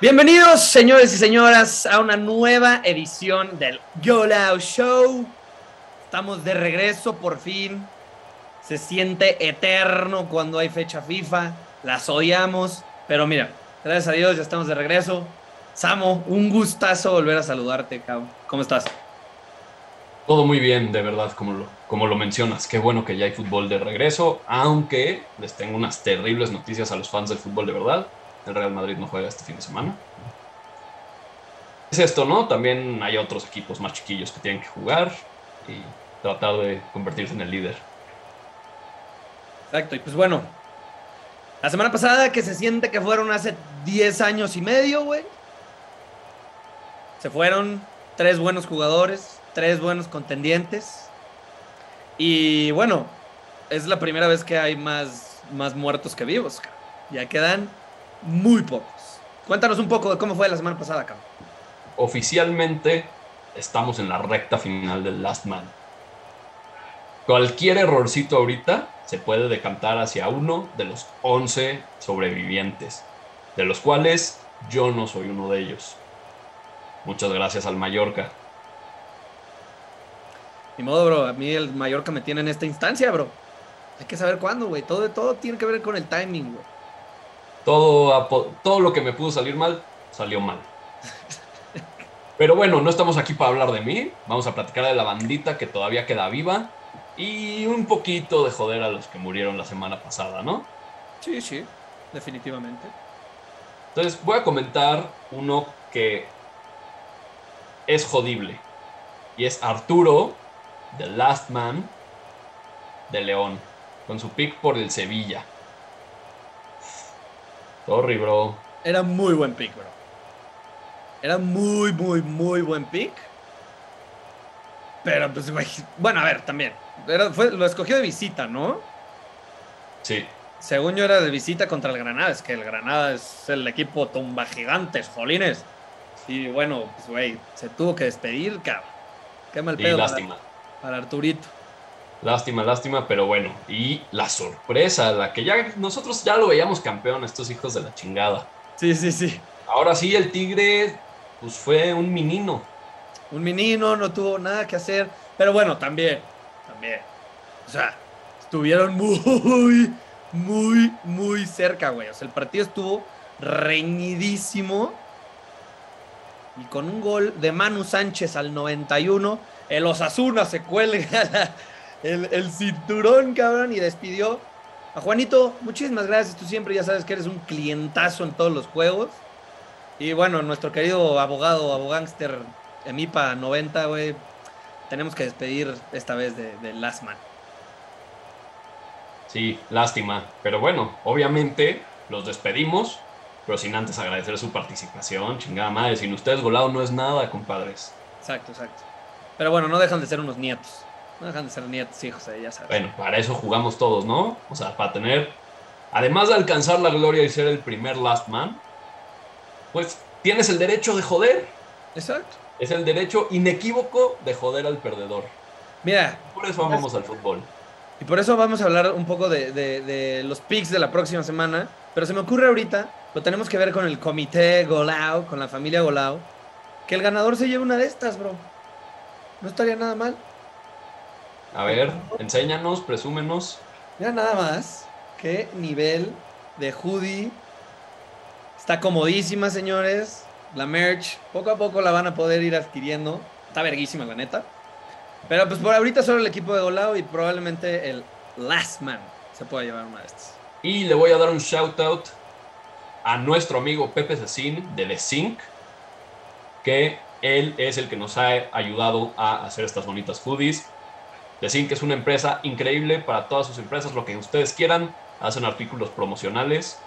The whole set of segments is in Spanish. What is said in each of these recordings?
Bienvenidos, señores y señoras, a una nueva edición del Golao Show. Estamos de regreso por fin. Se siente eterno cuando hay fecha FIFA. Las odiamos. Pero mira, gracias a Dios ya estamos de regreso. Samo, un gustazo volver a saludarte, cabrón. ¿Cómo estás? Todo muy bien, de verdad, como lo, como lo mencionas. Qué bueno que ya hay fútbol de regreso, aunque les tengo unas terribles noticias a los fans del fútbol de verdad. El Real Madrid no juega este fin de semana. Es esto, ¿no? También hay otros equipos más chiquillos que tienen que jugar y tratar de convertirse en el líder. Exacto, y pues bueno, la semana pasada que se siente que fueron hace 10 años y medio, güey. Se fueron tres buenos jugadores, tres buenos contendientes. Y bueno, es la primera vez que hay más, más muertos que vivos. Ya quedan muy pocos. Cuéntanos un poco de cómo fue la semana pasada, cabrón. Oficialmente estamos en la recta final del Last Man. Cualquier errorcito ahorita se puede decantar hacia uno de los 11 sobrevivientes, de los cuales yo no soy uno de ellos. Muchas gracias al Mallorca. Ni modo, bro. A mí el Mallorca me tiene en esta instancia, bro. Hay que saber cuándo, güey. Todo, todo tiene que ver con el timing, güey. Todo, todo lo que me pudo salir mal, salió mal. Pero bueno, no estamos aquí para hablar de mí. Vamos a platicar de la bandita que todavía queda viva. Y un poquito de joder a los que murieron la semana pasada, ¿no? Sí, sí, definitivamente. Entonces voy a comentar uno que es jodible. Y es Arturo, The Last Man, de León. Con su pick por el Sevilla. Sorry, bro. Era muy buen pick, bro. Era muy, muy, muy buen pick. Pero, pues, bueno, a ver, también. Era, fue, lo escogió de visita, ¿no? Sí. Según yo era de visita contra el Granada. Es que el Granada es el equipo tumba gigantes, jolines. Y bueno, pues, güey, se tuvo que despedir, cabrón. Qué mal Y pedo. lástima. Para, para Arturito. Lástima, lástima, pero bueno. Y la sorpresa, la que ya nosotros ya lo veíamos campeón, estos hijos de la chingada. Sí, sí, sí. Ahora sí, el Tigre, pues fue un menino. Un menino, no tuvo nada que hacer. Pero bueno, también, también. O sea, estuvieron muy, muy, muy cerca, güey. O sea, el partido estuvo reñidísimo. Y con un gol de Manu Sánchez al 91, el Osasuna se cuelga la- el, el cinturón, cabrón, y despidió a Juanito. Muchísimas gracias. Tú siempre ya sabes que eres un clientazo en todos los juegos. Y bueno, nuestro querido abogado, abogánster Emipa 90, güey. Tenemos que despedir esta vez de, de Last Man. Sí, lástima. Pero bueno, obviamente los despedimos, pero sin antes agradecer su participación. Chingada madre, sin ustedes volado no es nada, compadres. Exacto, exacto. Pero bueno, no dejan de ser unos nietos. No dejan de ser nietos, hijos, eh, ya sabes. Bueno, para eso jugamos todos, ¿no? O sea, para tener, además de alcanzar la gloria y ser el primer last man, pues tienes el derecho de joder. Exacto. Es el derecho inequívoco de joder al perdedor. Mira, Por eso amamos al fútbol. y por eso vamos a hablar un poco de, de- de los picks de la próxima semana. Pero se me ocurre ahorita, lo tenemos que ver con el comité Golao, con la familia Golao, que el ganador se lleve una de estas, bro. No estaría nada mal. A ver, enséñanos, presúmenos. Mira nada más qué nivel de hoodie. Está comodísima, señores. La merch, poco a poco la van a poder ir adquiriendo. Está verguísima, la neta. Pero pues por ahorita solo el equipo de Golao y probablemente el Last Man se pueda llevar una de estas. Y le voy a dar un shout out a nuestro amigo Pepe Cecín de The Zinc, que él es el que nos ha ayudado a hacer estas bonitas hoodies. The Zinc es una empresa increíble para todas sus empresas, lo que ustedes quieran. Hacen artículos promocionales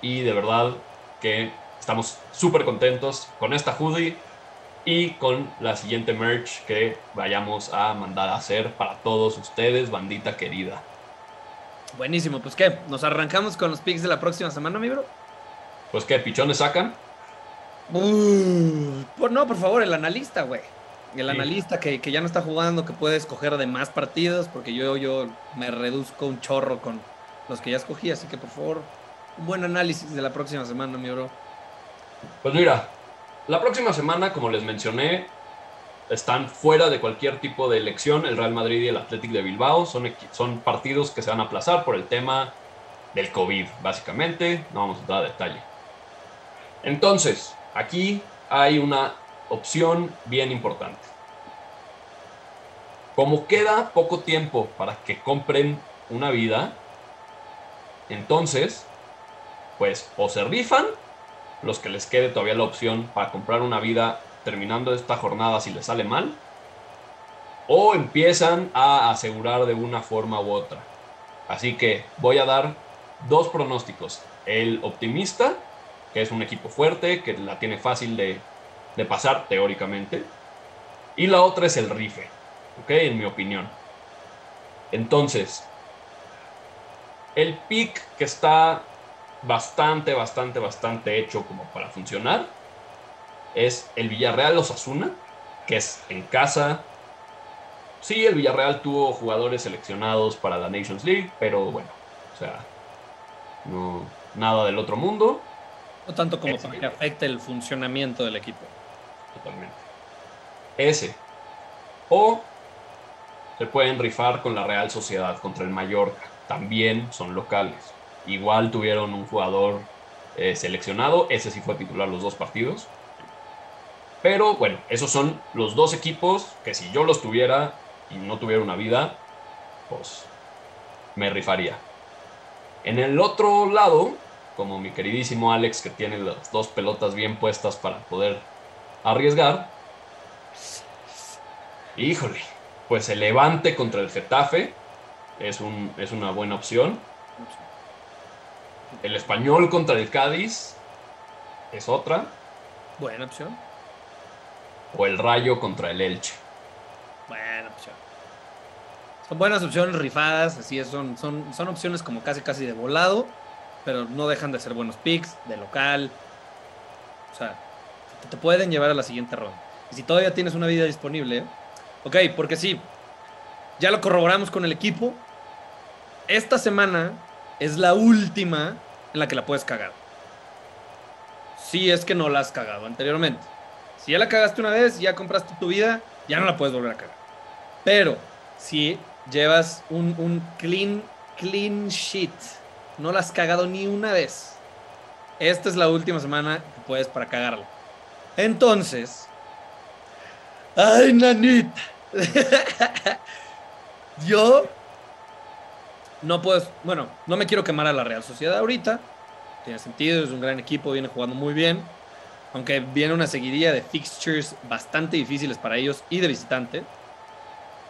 y de verdad que estamos súper contentos con esta hoodie y con la siguiente merch que vayamos a mandar a hacer para todos ustedes, bandita querida. Buenísimo, pues qué, nos arrancamos con los picks de la próxima semana, mi bro. Pues que pichones sacan. Uh, por, no, por favor, el analista, güey. El Sí. analista que, que ya no está jugando, que puede escoger de más partidos, porque yo, yo me reduzco un chorro con los que ya escogí, así que por favor, un buen análisis de la próxima semana, mi bro. Pues mira, la próxima semana, como les mencioné, están fuera de cualquier tipo de elección el Real Madrid y el Athletic de Bilbao. Son, son partidos que se van a aplazar por el tema del COVID, básicamente. No vamos a entrar a detalle. Entonces, aquí hay una opción bien importante. Como queda poco tiempo para que compren una vida, entonces, pues o se rifan los que les quede todavía la opción para comprar una vida terminando esta jornada si les sale mal, o empiezan a asegurar de una forma u otra. Así que voy a dar dos pronósticos. El optimista, que es un equipo fuerte, que la tiene fácil de, de pasar teóricamente. Y la otra es el rife, ¿ok? En mi opinión. Entonces, el pick que está bastante, bastante, bastante hecho como para funcionar es el Villarreal Osasuna, que es en casa. Sí, el Villarreal tuvo jugadores seleccionados para la Nations League, pero bueno, o sea, no, nada del otro mundo. No tanto como para que afecte el funcionamiento del equipo. Totalmente. Ese. O se pueden rifar con la Real Sociedad contra el Mallorca. También son locales. Igual tuvieron un jugador eh, seleccionado. Ese sí fue titular los dos partidos. Pero bueno, esos son los dos equipos que si yo los tuviera y no tuviera una vida, pues me rifaría. En el otro lado, como mi queridísimo Alex, que tiene las dos pelotas bien puestas para poder arriesgar, híjole, pues el Levante contra el Getafe es, un, es una buena opción. El Español contra el Cádiz es otra. Buena opción. O el Rayo contra el Elche. Buena opción. Son buenas opciones rifadas, así es, son, son, son opciones como casi casi de volado, pero no dejan de ser buenos picks, de local. O sea, te pueden llevar a la siguiente ronda. Y si todavía tienes una vida disponible, ok, porque sí, ya lo corroboramos con el equipo. Esta semana es la última en la que la puedes cagar. Si es que no la has cagado anteriormente. Si ya la cagaste una vez, ya compraste tu vida, ya no la puedes volver a cagar. Pero si llevas un, clean, clean sheet, no la has cagado ni una vez, esta es la última semana que puedes para cagarla. Entonces, ay, nanita. Yo no puedo, bueno, no me quiero quemar a la Real Sociedad ahorita. Tiene sentido, es un gran equipo, viene jugando muy bien. Aunque viene una seguidilla de fixtures bastante difíciles para ellos y de visitante.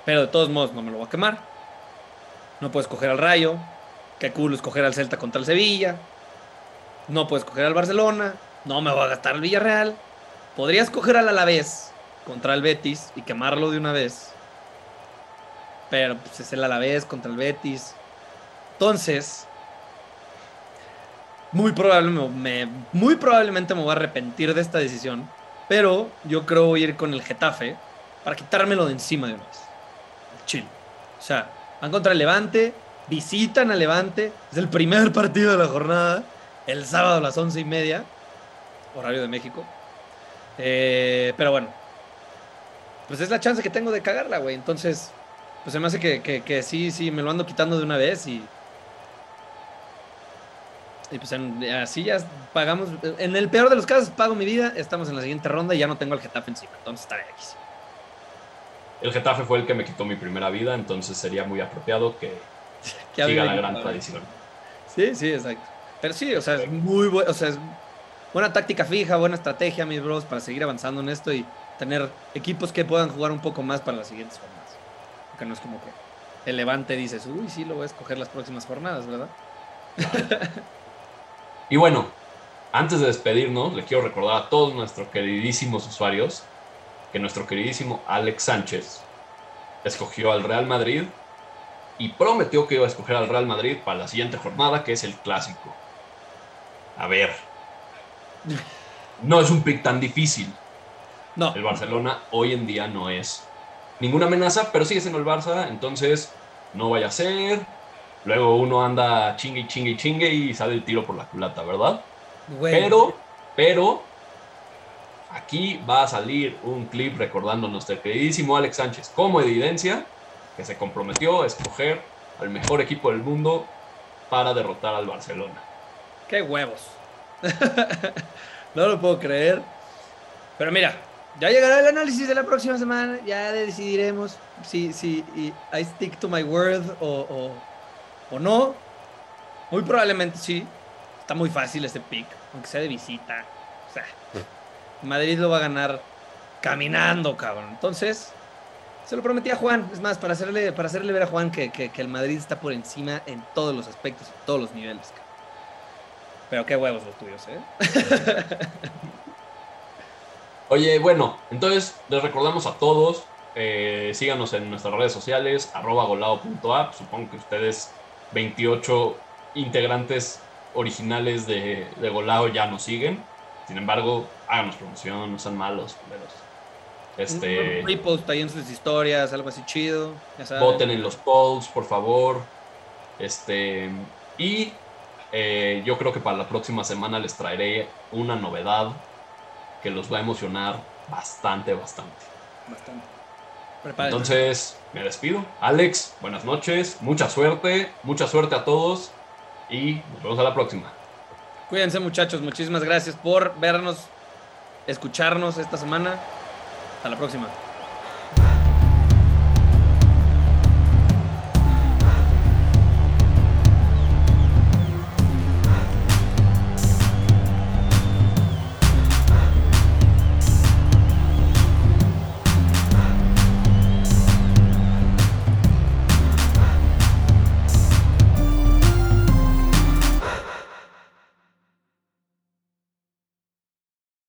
Pero de todos modos no me lo voy a quemar. No puedes coger al Rayo. Qué cool escoger al Celta contra el Sevilla. No puedes coger al Barcelona. No me voy a gastar el Villarreal. Podrías coger al Alavés contra el Betis y quemarlo de una vez. Pero pues, es el Alavés contra el Betis. Entonces, muy, probable, muy probablemente me voy a arrepentir de esta decisión. Pero yo creo a ir con el Getafe para quitármelo de encima de una vez. Chill. O sea, van contra el Levante, visitan al Levante. Es el primer partido de la jornada. El sábado a las once y media. Horario de México. Eh, pero bueno. Pues es la chance que tengo de cagarla, güey. Entonces, pues se me hace que, que sí, sí, me lo ando quitando de una vez y y pues así ya pagamos. En el peor de los casos, pago mi vida. Estamos en la siguiente ronda y ya no tengo el Getafe encima. Entonces estaré aquí. El Getafe fue el que me quitó mi primera vida, entonces sería muy apropiado que, siga la gran tradición. Sí, sí, exacto. Pero sí, o sea, es muy o sea, es buena táctica fija, buena estrategia, mis bros, para seguir avanzando en esto y tener equipos que puedan jugar un poco más para las siguientes jornadas. Porque no es como que el Levante dices, uy, sí, lo voy a escoger las próximas jornadas, ¿verdad? Y bueno, antes de despedirnos, le quiero recordar a todos nuestros queridísimos usuarios que nuestro queridísimo Alex Sánchez escogió al Real Madrid y prometió que iba a escoger al Real Madrid para la siguiente jornada, que es el clásico. A ver, no es un pick tan difícil. No. El Barcelona hoy en día no es ninguna amenaza, pero sigue siendo el Barça, entonces no vaya a ser. Luego uno anda chingue, chingue, chingue y sale el tiro por la culata, ¿verdad? Pero, pero, aquí va a salir un clip recordando a nuestro queridísimo Alex Sánchez como evidencia que se comprometió a escoger al mejor equipo del mundo para derrotar al Barcelona. ¡Qué huevos! no lo puedo creer. Pero mira, ya llegará el análisis de la próxima semana. Ya decidiremos si, si I stick to my word o, o, no. Muy probablemente sí. Está muy fácil este pick, aunque sea de visita. O sea, Madrid lo va a ganar caminando, cabrón. Entonces, se lo prometí a Juan. Es más, para hacerle, para hacerle ver a Juan que, que, el Madrid está por encima en todos los aspectos, en todos los niveles. Pero qué huevos los tuyos, ¿eh? Oye, bueno, entonces les recordamos a todos, eh, síganos en nuestras redes sociales, arroba golao.app. Supongo que ustedes, 28 integrantes originales de, de Golao, ya nos siguen. Sin embargo, háganos promoción, no sean malos, Este, un repost ahí en sus historias, algo así chido. Voten en los polls, por favor. Este, y eh, yo creo que para la próxima semana les traeré una novedad que los va a emocionar bastante, bastante. Bastante. Entonces, me despido. Alex, buenas noches, mucha suerte, mucha suerte a todos y nos vemos a la próxima. Cuídense muchachos, muchísimas gracias por vernos, escucharnos esta semana. Hasta la próxima.